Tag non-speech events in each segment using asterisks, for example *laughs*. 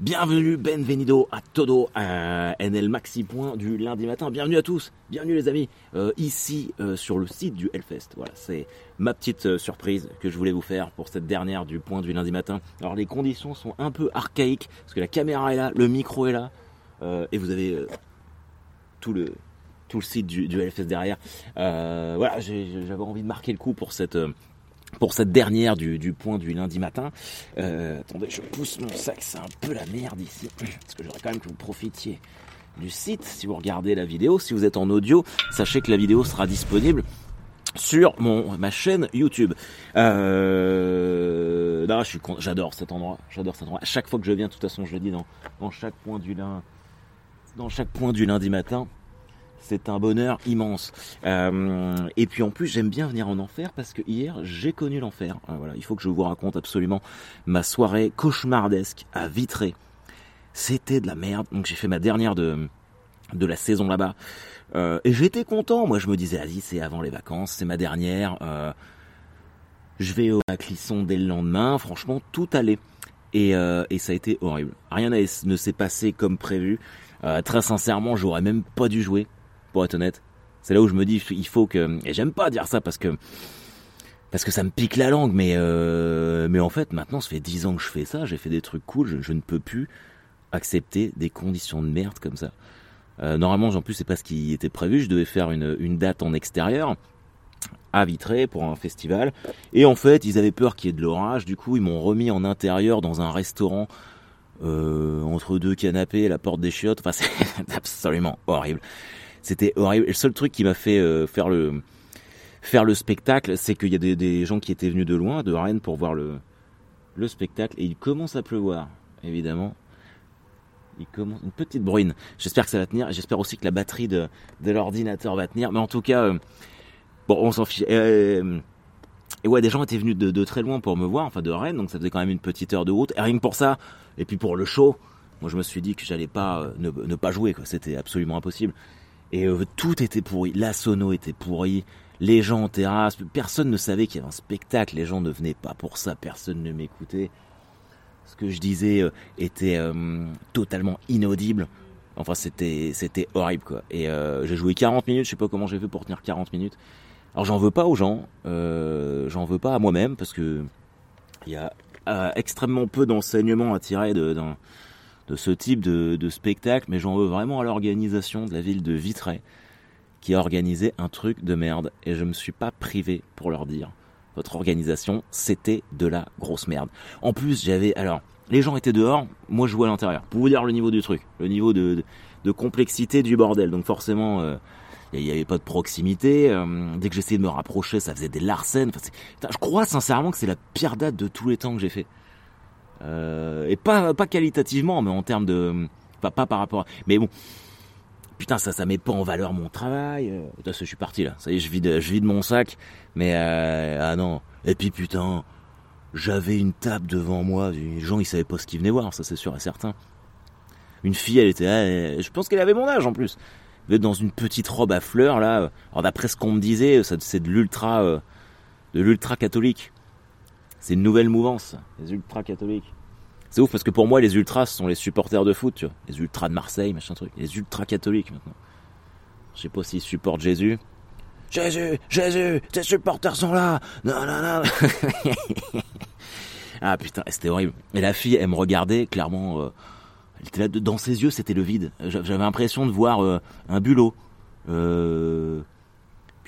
Bienvenue, benvenido à todo, à NL Maxi Point du lundi matin. Bienvenue à tous, bienvenue les amis, euh, ici euh, sur le site du Hellfest. Voilà, c'est ma petite euh, surprise que je voulais vous faire pour cette dernière du point du lundi matin. Alors les conditions sont un peu archaïques, parce que la caméra est là, le micro est là, et vous avez tout le tout le site du, du Hellfest derrière. voilà, j'avais envie de marquer le coup pour cette pour cette dernière du, point du lundi matin. Euh, attendez, je pousse mon sac, c'est un peu la merde ici. Parce que j'aurais quand même que vous profitiez du site si vous regardez la vidéo. Si vous êtes en audio, sachez que la vidéo sera disponible sur mon ma chaîne YouTube. Euh, j'adore cet endroit, j'adore cet endroit. À chaque fois que je viens, de toute façon, je le dis dans, dans chaque point du lundi, dans chaque point du lundi matin, c'est un bonheur immense. Euh, et puis en plus, j'aime bien venir en enfer parce que hier, j'ai connu l'enfer. Euh, voilà, il faut que je vous raconte absolument ma soirée cauchemardesque à Vitré. C'était de la merde. Donc j'ai fait ma dernière de de la saison là-bas. Euh, et j'étais content. Moi, je me disais, vas-y, c'est avant les vacances, c'est ma dernière. je vais au Clisson dès le lendemain. Franchement, tout allait. Et, et ça a été horrible. Rien ne s'est passé comme prévu. très sincèrement, j'aurais même pas dû jouer être honnête. C'est là où je me dis, il faut que... Et j'aime pas dire ça parce que... Parce que ça me pique la langue, mais euh, mais en fait, maintenant, ça fait dix ans que je fais ça, j'ai fait des trucs cool, je, ne peux plus accepter des conditions de merde comme ça. Euh, normalement, en plus, c'est pas ce qui était prévu, je devais faire une, une date en extérieur, à Vitré, pour un festival, et en fait, ils avaient peur qu'il y ait de l'orage, du coup, ils m'ont remis en intérieur dans un restaurant euh, entre deux canapés, la porte des chiottes, enfin, *laughs* c'est absolument horrible. C'était horrible. Le seul truc qui m'a fait euh, faire le spectacle, c'est qu'il y a des, gens qui étaient venus de loin, de Rennes, pour voir le le spectacle. Et il commence à pleuvoir, évidemment. Il commence une petite bruine. J'espère que ça va tenir. J'espère aussi que la batterie de, l'ordinateur va tenir. Mais en tout cas, euh, bon, on s'en fiche. Euh, et ouais, des gens étaient venus de, très loin pour me voir, enfin de Rennes, donc ça faisait quand même une petite heure de route. Et rien que pour ça, et puis pour le show, moi je me suis dit que j'allais pas ne, pas jouer. C'était absolument impossible. Et euh, tout était pourri. La sono était pourrie. Les gens en terrasse. Personne ne savait qu'il y avait un spectacle. Les gens ne venaient pas pour ça. Personne ne m'écoutait. Ce que je disais euh, était euh, totalement inaudible. Enfin, c'était c'était horrible quoi. Et j'ai joué 40 minutes. Je sais pas comment j'ai fait pour tenir 40 minutes. Alors j'en veux pas aux gens. j'en veux pas à moi-même parce que il y a extrêmement peu d'enseignements à tirer de, de ce type de, spectacle, mais j'en veux vraiment à l'organisation de la ville de Vitré, qui a organisé un truc de merde, et je me suis pas privé pour leur dire. Votre organisation, c'était de la grosse merde. En plus, j'avais, alors, les gens étaient dehors, moi je jouais à l'intérieur. Pour vous dire le niveau du truc, le niveau de, complexité du bordel. Donc forcément, euh, il n'y avait pas de proximité. Euh, dès que j'essayais de me rapprocher, ça faisait des larcènes. je crois sincèrement que c'est la pire date de tous les temps que j'ai fait. Euh, et pas, pas qualitativement, mais en termes de... Pas, pas par rapport à... Mais bon, putain, ça, ça met pas en valeur mon travail. Euh, putain, je suis parti là. Ça y est, je vide, je vide mon sac. Mais euh, ah non. Et puis putain, j'avais une table devant moi. Les gens, ils savaient pas ce qu'ils venaient voir. Ça, c'est sûr et certain. Une fille, elle était, je pense qu'elle avait mon âge en plus. Elle était dans une petite robe à fleurs là. Alors d'après ce qu'on me disait, c'est de l'ultra, de l'ultra catholique. C'est une nouvelle mouvance, les ultras catholiques. C'est ouf parce que pour moi, les ultras ce sont les supporters de foot, tu vois. Les ultras de Marseille, machin truc. Les ultras catholiques maintenant. Je sais pas s'ils supportent Jésus. Jésus, Jésus, tes supporters sont là. Non, non, non. *laughs* ah putain, c'était horrible. Et la fille, elle me regardait clairement. Euh, elle était là, dans ses yeux, c'était le vide. J'avais l'impression de voir euh, un bulot. Euh,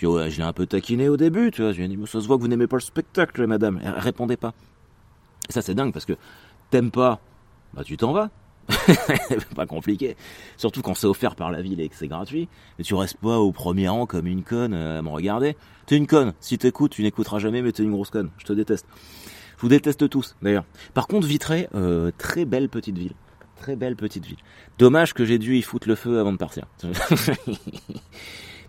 puis je l'ai un peu taquiné au début, tu vois. Je lui ai dit, ça se voit que vous n'aimez pas le spectacle, madame. Elle répondait pas. Ça, c'est dingue parce que t'aimes pas, bah tu t'en vas. *laughs* pas compliqué. Surtout quand c'est offert par la ville et que c'est gratuit. Mais tu restes pas au premier rang comme une conne à me regarder. T'es une conne. Si t'écoutes, tu n'écouteras jamais, mais t'es une grosse conne. Je te déteste. Je vous déteste tous, d'ailleurs. Par contre, Vitré, euh, très belle petite ville. Très belle petite ville. Dommage que j'ai dû y foutre le feu avant de partir. *laughs*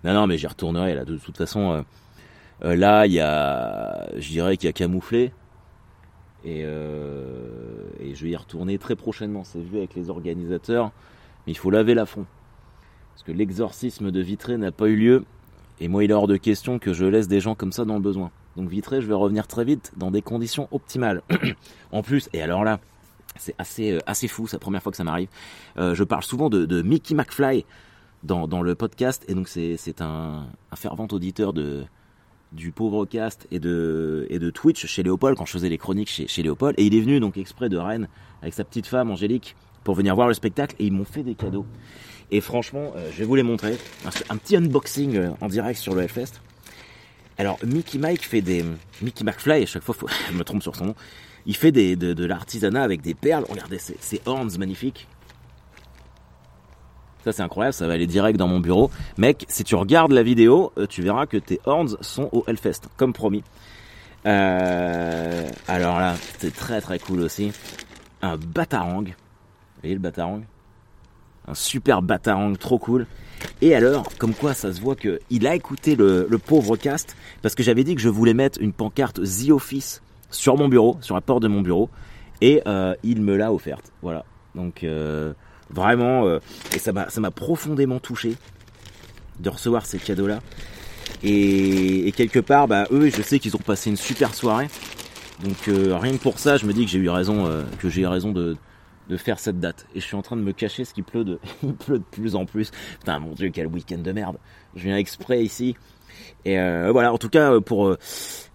Non, non, mais j'y retournerai là. De toute façon, euh, euh, là, il y a, je dirais qu'il y a camouflé. Et, euh, et je vais y retourner très prochainement. C'est vu avec les organisateurs. Mais il faut laver la fond. Parce que l'exorcisme de Vitré n'a pas eu lieu. Et moi, il est hors de question que je laisse des gens comme ça dans le besoin. Donc Vitré, je vais revenir très vite dans des conditions optimales. *coughs* en plus, et alors là, C'est assez, assez fou, c'est la première fois que ça m'arrive. je parle souvent de, Mickey McFly dans, le podcast, et donc c'est un, fervent auditeur de, du pauvre cast et de, et de Twitch chez Léopold quand je faisais les chroniques chez, chez Léopold. Et il est venu donc exprès de Rennes avec sa petite femme Angélique pour venir voir le spectacle et ils m'ont fait des cadeaux. Et franchement, euh, je vais vous les montrer. Un, petit unboxing euh, en direct sur le Hellfest. Alors Mickey Mike fait des Mickey McFly à chaque fois, *laughs* je me trompe sur son nom. Il fait des, de, l'artisanat avec des perles. Regardez ces horns magnifiques. Ça c'est incroyable, ça va aller direct dans mon bureau. Mec, si tu regardes la vidéo, euh, tu verras que tes horns sont au Hellfest, comme promis. Euh, alors là, c'est très très cool aussi. Un batarang. Vous voyez le batarang? Un super batarang, trop cool. Et alors, comme quoi ça se voit que il a écouté le, pauvre cast, parce que j'avais dit que je voulais mettre une pancarte The Office sur mon bureau, sur la porte de mon bureau, et euh, il me l'a offerte. Voilà. Donc Vraiment, euh, et ça m'a, ça m'a profondément touché de recevoir ces cadeaux-là. Et, quelque part, bah, eux, je sais qu'ils ont passé une super soirée. Donc euh, rien que pour ça, je me dis que j'ai eu raison, euh, que j'ai raison de, de faire cette date. Et je suis en train de me cacher ce qui pleut de, *laughs* pleut de plus en plus. Putain, mon dieu, quel week-end de merde. Je viens exprès ici. Et voilà, en tout cas, pour,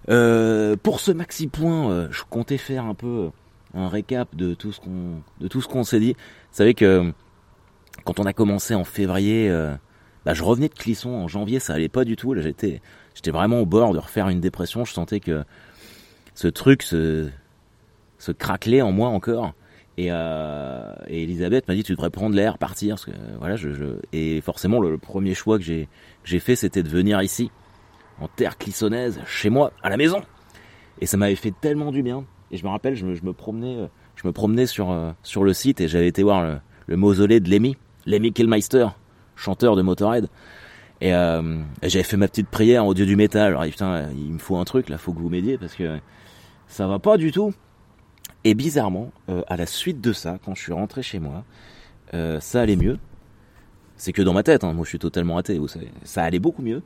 pour ce maxi point, je comptais faire un peu un récap de tout ce qu'on de tout ce qu'on s'est dit. Savez que quand on a commencé en février, euh, bah, je revenais de Clisson en janvier, ça allait pas du tout. Là, j'étais vraiment au bord de refaire une dépression. Je sentais que ce truc se se craquelait en moi encore. Et, euh, et Elisabeth m'a dit tu devrais prendre l'air, partir. Parce voilà, et forcément le, premier choix que j'ai fait, c'était de venir ici, en terre clissonnaise, chez moi, à la maison. Et ça m'avait fait tellement du bien. Et je me rappelle, je me, je me promenais, euh, je me promenais sur, euh, sur le site et j'avais été voir le, le mausolée de Lemmy, Lemmy Killmeister, chanteur de Motorhead. Et, euh, j'avais fait ma petite prière au dieu du métal. Alors putain, il me faut un truc là, faut que vous m'aidiez parce que ça va pas du tout. Et bizarrement, euh, à la suite de ça, quand je suis rentré chez moi, euh, ça allait mieux. C'est que dans ma tête, hein, moi je suis totalement athée, vous savez. Ça allait beaucoup mieux.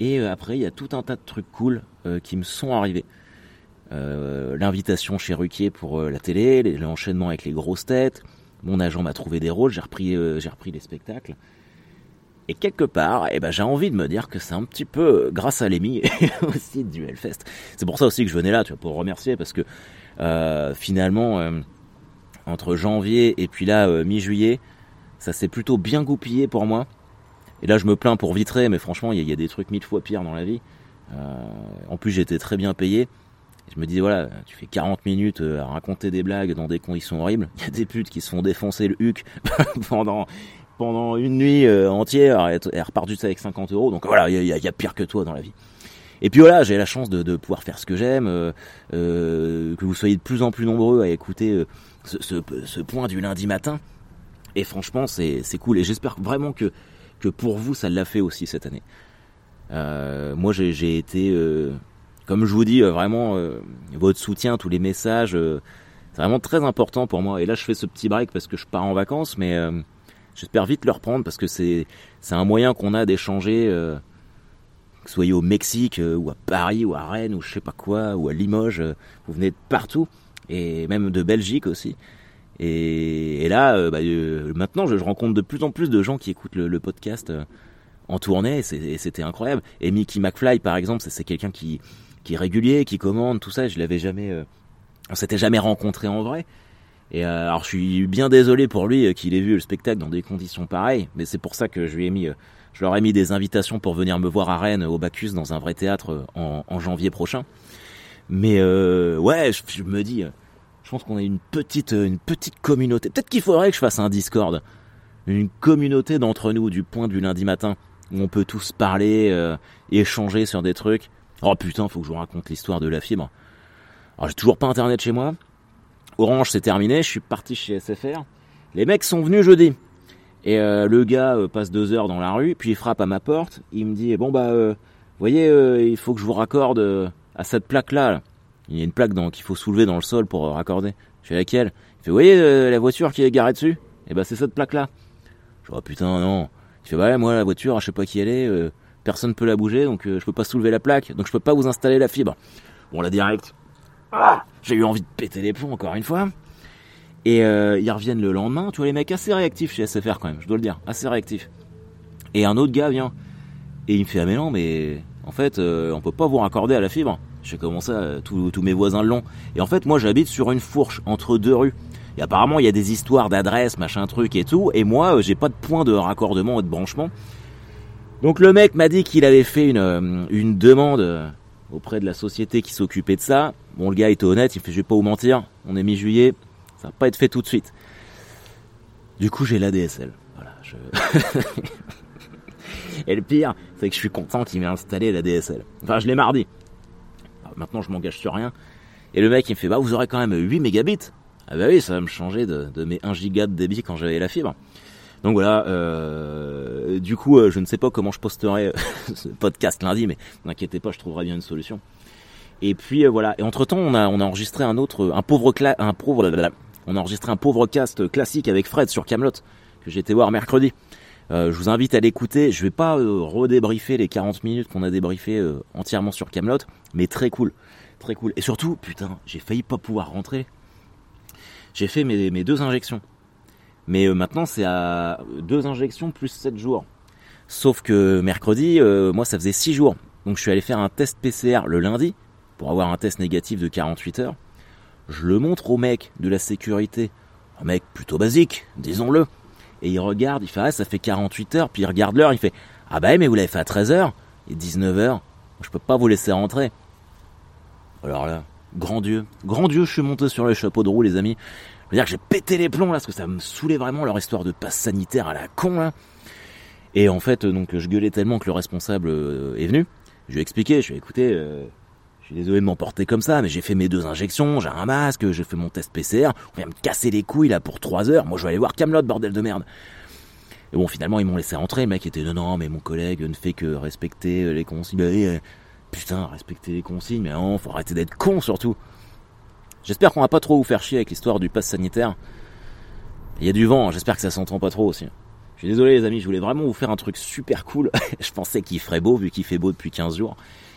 Et après, il y a tout un tas de trucs cool qui me sont arrivés. Euh, l'invitation chez Ruquier pour euh, la télé, l'enchaînement avec les grosses têtes. Mon agent m'a trouvé des rôles, j'ai repris, euh, j'ai repris les spectacles. Et quelque part, eh ben, j'ai envie de me dire que c'est un petit peu grâce à Lémi *laughs* et aussi du Hellfest. C'est pour ça aussi que je venais là, tu vois, pour remercier, parce que finalement, entre janvier et puis là, mi-juillet, ça s'est plutôt bien goupillé pour moi. Et là, je me plains pour Vitré, mais franchement, il y, y, a des trucs mille fois pires dans la vie. en plus, j'étais très bien payé je me disais, voilà, tu fais 40 minutes euh, à raconter des blagues dans des conditions horribles. *laughs* Il y a des putes qui se font défoncer le huc *laughs* pendant, pendant une nuit euh, entière et, et repartent juste avec 50 euros. Donc voilà, il y, a, pire que toi dans la vie. Et puis voilà, j'ai la chance de, pouvoir faire ce que j'aime, euh, que vous soyez de plus en plus nombreux à écouter ce, point du lundi matin. Et franchement, c'est cool. Et j'espère vraiment que, que pour vous, ça l'a fait aussi cette année. moi, j'ai été comme je vous dis, euh, vraiment, euh, votre soutien, tous les messages, euh, c'est vraiment très important pour moi. Et là, je fais ce petit break parce que je pars en vacances, mais j'espère vite le reprendre parce que c'est c'est un moyen qu'on a d'échanger, que vous soyez au Mexique ou à Paris ou à Rennes ou je sais pas quoi ou à Limoges, vous venez de partout et même de Belgique aussi. Et, là, bah, maintenant, je, rencontre de plus en plus de gens qui écoutent le, podcast en tournée, et c'était incroyable. Et Mickey McFly, par exemple, c'est quelqu'un qui qui est régulier, qui commande, tout ça. Je l'avais jamais, euh, on s'était jamais rencontré en vrai. Et euh, alors je suis bien désolé pour lui euh, qu'il ait vu le spectacle dans des conditions pareilles, mais c'est pour ça que je lui ai mis, je leur ai mis des invitations pour venir me voir à Rennes au Bacchus dans un vrai théâtre en, janvier prochain. Mais ouais, je, me dis, je pense qu'on a une petite, une petite communauté. Peut-être qu'il faudrait que je fasse un Discord, une communauté d'entre nous du point du lundi matin où on peut tous parler, échanger sur des trucs. Oh putain, faut que je vous raconte l'histoire de la fibre. Alors j'ai toujours pas internet chez moi. Orange c'est terminé, je suis parti chez SFR. Les mecs sont venus jeudi. Et euh, le gars euh, passe deux heures dans la rue, puis il frappe à ma porte. Il me dit bon bah, euh, voyez, il faut que je vous raccorde à cette plaque là. Il y a une plaque qu'il faut soulever dans le sol pour raccorder. Je fais laquelle? Il fait voyez la voiture qui est garée dessus? Et eh ben c'est cette plaque là. Je dis oh putain non. Il fait ouais moi la voiture, je sais pas qui elle est personne peut la bouger, donc euh, je peux pas soulever la plaque, donc je peux pas vous installer la fibre. Bon, la direct, ah, j'ai eu envie de péter les plombs encore une fois. Et euh, ils reviennent le lendemain. Tu vois, les mecs assez réactifs chez SFR quand même, je dois le dire, assez réactifs. Et un autre gars vient. Et il me fait, ah mais non, mais en fait, euh, on peut pas vous raccorder à la fibre. Je fais comment ça, tous mes voisins l'ont. Et en fait, moi, j'habite sur une fourche entre deux rues. Et apparemment, il y a des histoires d'adresses, machin truc et tout. Et moi, euh, j'ai pas de point de raccordement et de branchement. Donc le mec m'a dit qu'il avait fait une, une demande auprès de la société qui s'occupait de ça. Bon, le gars était honnête, il fait, je vais pas vous mentir, on est mi-juillet, ça va pas être fait tout de suite. Du coup, j'ai. Voilà, je... *laughs* Et le pire, c'est que je suis content qu'il m'ait installé la DSL. Enfin, je l'ai mardi. maintenant, je m'engage sur rien. Et le mec, il me fait, bah, vous aurez quand même 8 mégabits. Ah bah oui, ça va me changer de, mes 1 giga de débit quand j'avais la fibre. Donc voilà, euh, du coup, euh, je ne sais pas comment je posterai *laughs* ce podcast lundi, mais n'inquiétez pas, je trouverai bien une solution. Et puis euh, voilà. Et entre temps, on a enregistré un autre, un pauvre un pauvre, on a enregistré un pauvre cast classique avec Fred sur Camelot que j'ai été voir mercredi. Euh, je vous invite à l'écouter. Je vais pas euh, redébriefer les 40 minutes qu'on a débriefé euh, entièrement sur Camelot, mais très cool, très cool. Et surtout, putain, j'ai failli pas pouvoir rentrer. J'ai fait mes, deux injections, mais maintenant c'est à deux injections plus 7 jours. Sauf que mercredi, moi ça faisait 6 jours, donc je suis allé faire un test PCR le lundi pour avoir un test négatif de 48 heures. Je le montre au mec de la sécurité, un mec plutôt basique, disons-le. Et il regarde, il fait ah ça fait 48 heures, puis il regarde l'heure, il fait ah bah mais vous l'avez fait à 13 heures et 19 heures, je peux pas vous laisser rentrer. Alors là, grand Dieu, grand Dieu, je suis monté sur le chapeau de roue les amis. Je veux dire que j'ai pété les plombs là parce que ça me saoulait vraiment leur histoire de passe sanitaire à la con là. Et en fait donc je gueulais tellement que le responsable euh, est venu. Je lui ai expliqué, je lui ai écouté, euh, je suis désolé de m'emporter comme ça, mais j'ai fait mes deux injections, j'ai un masque, j'ai fait mon test PCR, on vient me casser les couilles là pour trois heures, moi je vais aller voir Camelot, bordel de merde. Et bon, finalement, ils m'ont laissé rentrer, le mec était non, non, mais mon collègue ne fait que respecter euh, les consignes. Euh, putain, respecter les consignes, mais non, faut arrêter d'être con surtout. J'espère qu'on va pas trop vous faire chier avec l'histoire du pass sanitaire. Il y a du vent, j'espère que ça s'entend pas trop aussi. Je suis désolé les amis, je voulais vraiment vous faire un truc super cool. *laughs* je pensais qu'il ferait beau vu qu'il fait beau depuis 15 jours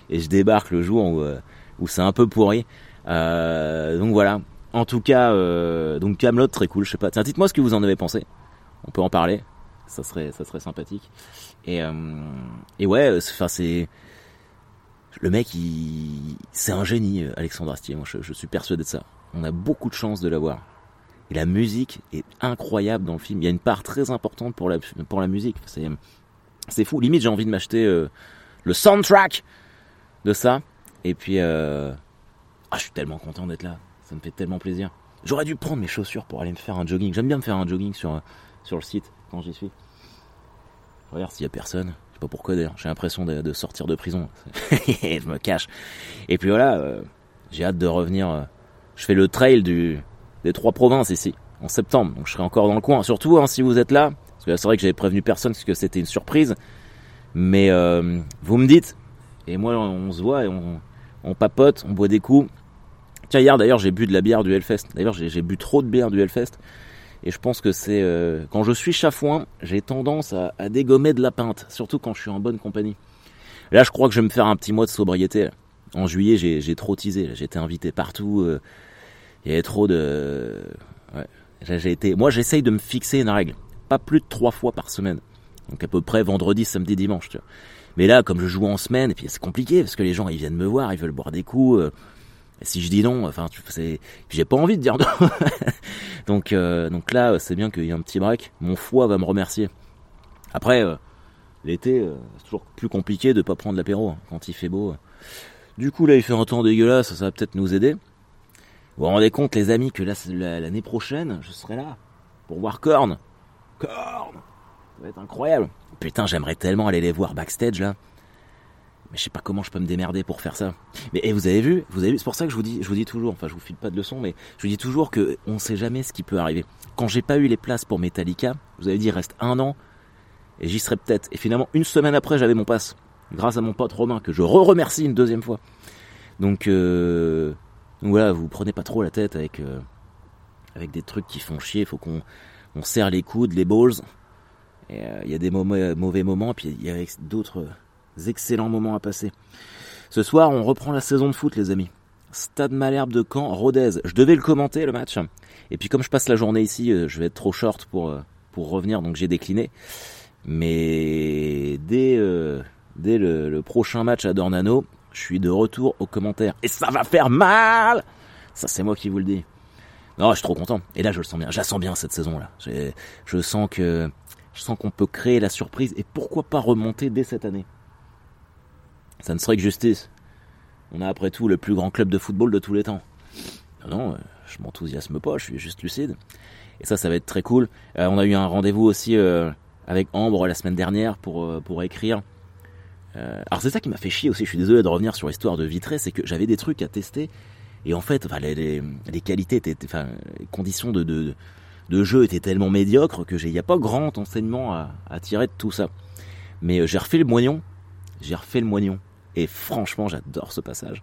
et je débarque le jour où, euh, où c'est un peu pourri. Euh, donc voilà. En tout cas, euh, donc Camelot très cool. Je sais pas. Tiens, dites-moi ce que vous en avez pensé. On peut en parler. Ça serait, ça serait sympathique. Et, et ouais, enfin c'est le mec, il, c'est un génie, Alexandre Astier. Moi, je, suis persuadé de ça. On a beaucoup de chance de l'avoir. Et la musique est incroyable dans le film. Il y a une part très importante pour la, musique. C'est, fou. Limite, j'ai envie de m'acheter le soundtrack de ça. Et puis, euh... ah, je suis tellement content d'être là. Ça me fait tellement plaisir. J'aurais dû prendre mes chaussures pour aller me faire un jogging. J'aime bien me faire un jogging sur, sur le site quand j'y suis. regarde s'il y a personne. Pas pourquoi d'ailleurs. J'ai l'impression de, sortir de prison. *laughs* je me cache. Et puis voilà, euh, j'ai hâte de revenir. Euh, je fais le trail des trois provinces ici en septembre. Donc je serai encore dans le coin. Surtout hein, si vous êtes là. Parce que c'est vrai que j'avais prévenu personne parce que c'était une surprise. Mais euh, vous me dites, et moi, on se voit et on, papote, on boit des coups. Tiens, hier d'ailleurs, j'ai bu de la bière du Hellfest. D'ailleurs, j'ai bu trop de bière du Hellfest. Et je pense que c'est euh, quand je suis chafouin, j'ai tendance à, dégommer de la pinte, surtout quand je suis en bonne compagnie. Là, je crois que je vais me faire un petit mois de sobriété. En juillet, j'ai trop teasé. J'étais invité partout. Euh, il y avait trop de. Ouais. J'ai été. Moi, j'essaye de me fixer une règle. Pas plus de trois fois par semaine. Donc à peu près vendredi, samedi, dimanche. Mais là, comme je joue en semaine, et puis c'est compliqué parce que les gens ils viennent me voir, ils veulent boire des coups. Euh, si je dis non, enfin, j'ai pas envie de dire non. *laughs* donc, euh, donc là, c'est bien qu'il y ait un petit break. Mon foie va me remercier. Après, euh, l'été, c'est toujours plus compliqué de pas prendre l'apéro hein, quand il fait beau. Du coup, là, il fait un temps dégueulasse, ça va peut-être nous aider. Vous vous rendez compte, les amis, que là, l'année prochaine, je serai là pour voir Korn. Korn Ça va être incroyable. Putain, j'aimerais tellement aller les voir backstage là. Mais je sais pas comment je peux me démerder pour faire ça. Mais et vous avez vu, vous avez vu, c'est pour ça que je vous dis, je vous dis toujours, enfin je vous file pas de leçons, mais je vous dis toujours que on sait jamais ce qui peut arriver. Quand j'ai pas eu les places pour Metallica, vous avez dit il reste un an et j'y serais peut-être. Et finalement une semaine après j'avais mon passe, grâce à mon pote Romain que je re-remercie une deuxième fois. Donc, euh, donc voilà, vous prenez pas trop la tête avec euh, avec des trucs qui font chier. Faut qu'on on serre les coudes, les balls euh, il y a des mauvais moments, puis il y a d'autres excellents moments à passer. Ce soir, on reprend la saison de foot, les amis. Stade Malherbe de Caen, Rodez. Je devais le commenter, le match. Et puis comme je passe la journée ici, je vais être trop short pour pour revenir, donc j'ai décliné. Mais dès dès le, prochain match à Dornano, je suis de retour aux commentaires et ça va faire mal. Ça c'est moi qui vous le dis. Non, je suis trop content. Et là, je le sens bien. Je la sens bien cette saison-là. Je sens que je sens qu'on peut créer la surprise et pourquoi pas remonter dès cette année? Ça ne serait que justice. On a après tout le plus grand club de football de tous les temps. Non, je m'enthousiasme pas, je suis juste lucide. Et ça, ça va être très cool. Euh, on a eu un rendez-vous aussi euh, avec Ambre la semaine dernière pour, euh, pour écrire. alors c'est ça qui m'a fait chier aussi, je suis désolé de revenir sur l'histoire de Vitré, c'est que j'avais des trucs à tester. Et en fait, les, les, qualités étaient, enfin, les conditions de, de, de jeu étaient tellement médiocres que il n'y a pas grand enseignement à, à, tirer de tout ça. Mais j'ai refait le moignon, j'ai refait le moignon. Et franchement, j'adore ce passage.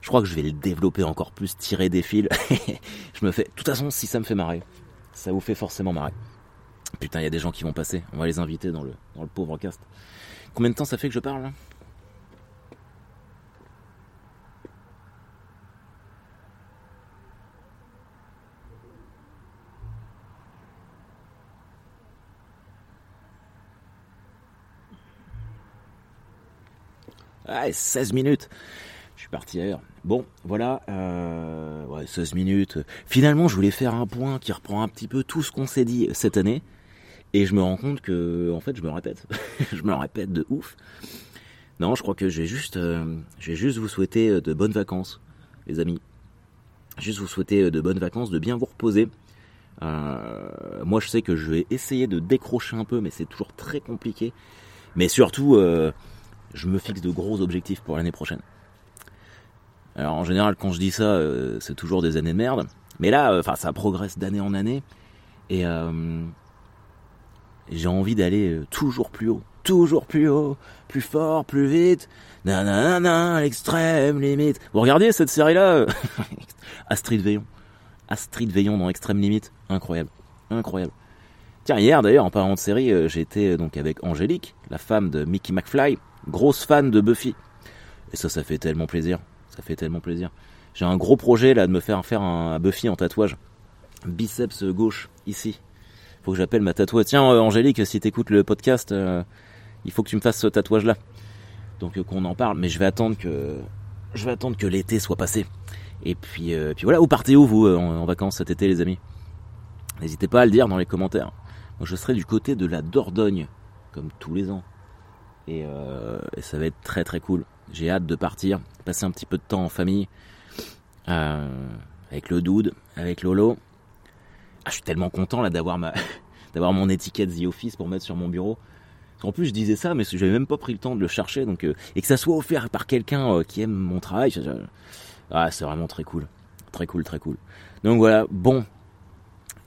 Je crois que je vais le développer encore plus, tirer des fils. *laughs* je me fais. De toute façon, si ça me fait marrer, ça vous fait forcément marrer. Putain, il y a des gens qui vont passer. On va les inviter dans le, pauvre cast. Combien de temps ça fait que je parle là Ah, 16 minutes. Je suis parti ailleurs. Bon, voilà, euh, ouais, 16 minutes. Finalement, je voulais faire un point qui reprend un petit peu tout ce qu'on s'est dit cette année. Et je me rends compte que, en fait, je me répète. *laughs* je me répète de ouf. Non, je crois que je vais juste, euh, je vais juste vous souhaiter euh, de bonnes vacances, les amis. Juste vous souhaiter euh, de bonnes vacances, de bien vous reposer. Euh, moi, je sais que je vais essayer de décrocher un peu, mais c'est toujours très compliqué. Mais surtout, euh, je me fixe de gros objectifs pour l'année prochaine. Alors en général, quand je dis ça, euh, c'est toujours des années de merde. Mais là, euh, ça progresse d'année en année, et euh, j'ai envie d'aller toujours plus haut, toujours plus haut, plus fort, plus vite. Nanana, l'extrême limite. Vous regardez cette série-là *laughs* Astrid Veillon. Astrid Veillon dans Extrême Limite. Incroyable. Incroyable. Tiens, hier d'ailleurs, en parlant de série, j'étais donc avec Angélique, la femme de Mickey McFly, grosse fan de Buffy. Et ça, ça fait tellement plaisir. Ça fait tellement plaisir. J'ai un gros projet là de me faire faire un Buffy en tatouage. Biceps gauche, ici. Faut que j'appelle ma tatoueuse. Tiens, euh, Angélique, si t'écoutes le podcast, euh, il faut que tu me fasses ce tatouage là. Donc euh, qu'on en parle. Mais je vais attendre que je vais attendre que l'été soit passé. Et puis, puis voilà. Vous partez où vous en, vacances cet été, les amis? N'hésitez pas à le dire dans les commentaires. Moi, je serai du côté de la Dordogne, comme tous les ans. Euh, et, ça va être très très cool. J'ai hâte de partir, passer un petit peu de temps en famille, euh, avec le dude, avec Lolo. Ah, je suis tellement content là d'avoir ma, *laughs* d'avoir mon étiquette The Office pour mettre sur mon bureau. En plus, je disais ça, mais j'avais même pas pris le temps de le chercher, donc euh, et que ça soit offert par quelqu'un qui aime mon travail, ah, c'est vraiment très cool, très cool, très cool. Donc voilà, bon,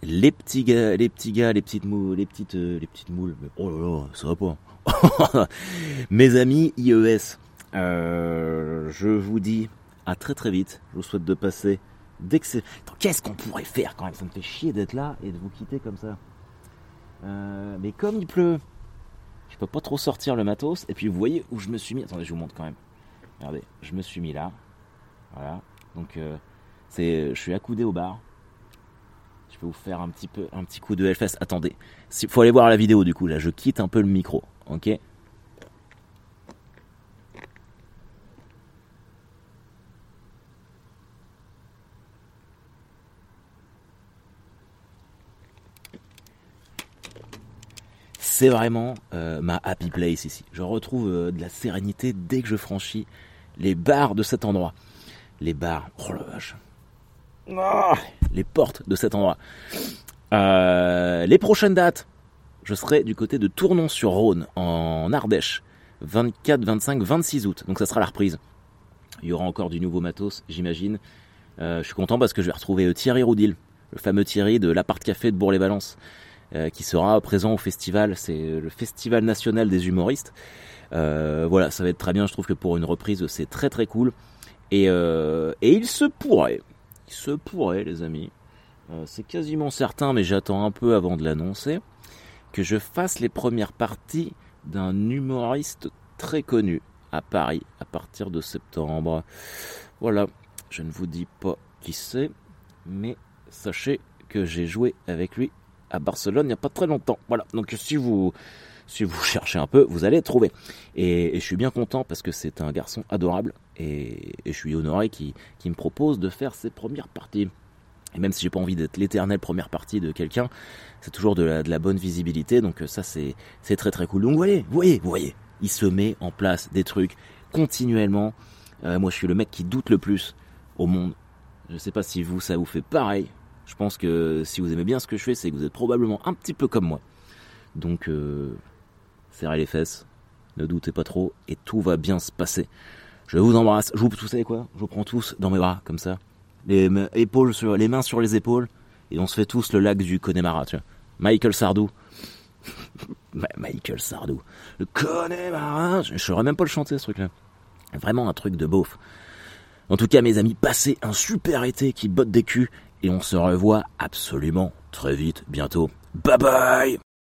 les petits gars, les petits gars, les petites moules, les petites, les petites moules. oh là là, ça va pas. *laughs* Mes amis IES, euh, je vous dis à très très vite. Je vous souhaite de passer d'excellents. Qu'est-ce qu'on pourrait faire quand même? Ça me fait chier d'être là et de vous quitter comme ça. Euh, mais comme il pleut, je peux pas trop sortir le matos. Et puis vous voyez où je me suis mis? Attendez, je vous montre quand même. Regardez, je me suis mis là. Voilà. Donc euh, c'est, je suis accoudé au bar. Je peux vous faire un petit peu, un petit coup de Hellfest. Attendez, il faut aller voir la vidéo du coup. Là, je quitte un peu le micro. Ok c'est vraiment euh, ma happy place ici. Je retrouve euh, de la sérénité dès que je franchis les bars de cet endroit. Les bars, oh la vache. Ah, les portes de cet endroit. Euh, les prochaines dates, je serai du côté de Tournon-sur-Rhône, en Ardèche, 24, 25, 26 août. Donc ça sera la reprise. Il y aura encore du nouveau matos, j'imagine. Euh, je suis content parce que je vais retrouver euh, Thierry Roudil, le fameux Thierry de l'Apart Café de Bourg-les-Valence, euh, qui sera présent au festival. C'est le Festival national des humoristes. voilà, ça va être très bien. Je trouve que pour une reprise, c'est très très cool. Et, et il se pourrait, il se pourrait, les amis. c'est quasiment certain, mais j'attends un peu avant de l'annoncer que je fasse les premières parties d'un humoriste très connu à Paris à partir de septembre. Voilà, je ne vous dis pas qui c'est, mais sachez que j'ai joué avec lui à Barcelone il n'y a pas très longtemps. Voilà, donc si vous si vous *laughs* cherchez un peu, vous allez trouver. Et, je suis bien content parce que c'est un garçon adorable et, je suis honoré qui, me propose de faire ses premières parties. Et même si j'ai pas envie d'être l'éternelle première partie de quelqu'un, c'est toujours de la, bonne visibilité, donc ça c'est très très cool. Donc vous voyez, vous voyez, vous voyez, il se met en place des trucs continuellement. Euh, moi je suis le mec qui doute le plus au monde. Je sais pas si vous ça vous fait pareil. Je pense que si vous aimez bien ce que je fais, c'est que vous êtes probablement un petit peu comme moi. Donc euh, serrez les fesses, ne doutez pas trop, et tout va bien se passer. Je vous embrasse, je vous, vous savez quoi? Je vous prends tous dans mes bras, comme ça, les, épaules sur, les mains sur les épaules, et on se fait tous le lac du Connemara, tu vois. Michael Sardou. *laughs* Michael Sardou. Le Connemara. Je ne saurais même pas le chanter, ce truc-là. Vraiment un truc de beauf. En tout cas, mes amis, passez un super été qui botte des culs, et on se revoit absolument très vite, bientôt. Bye bye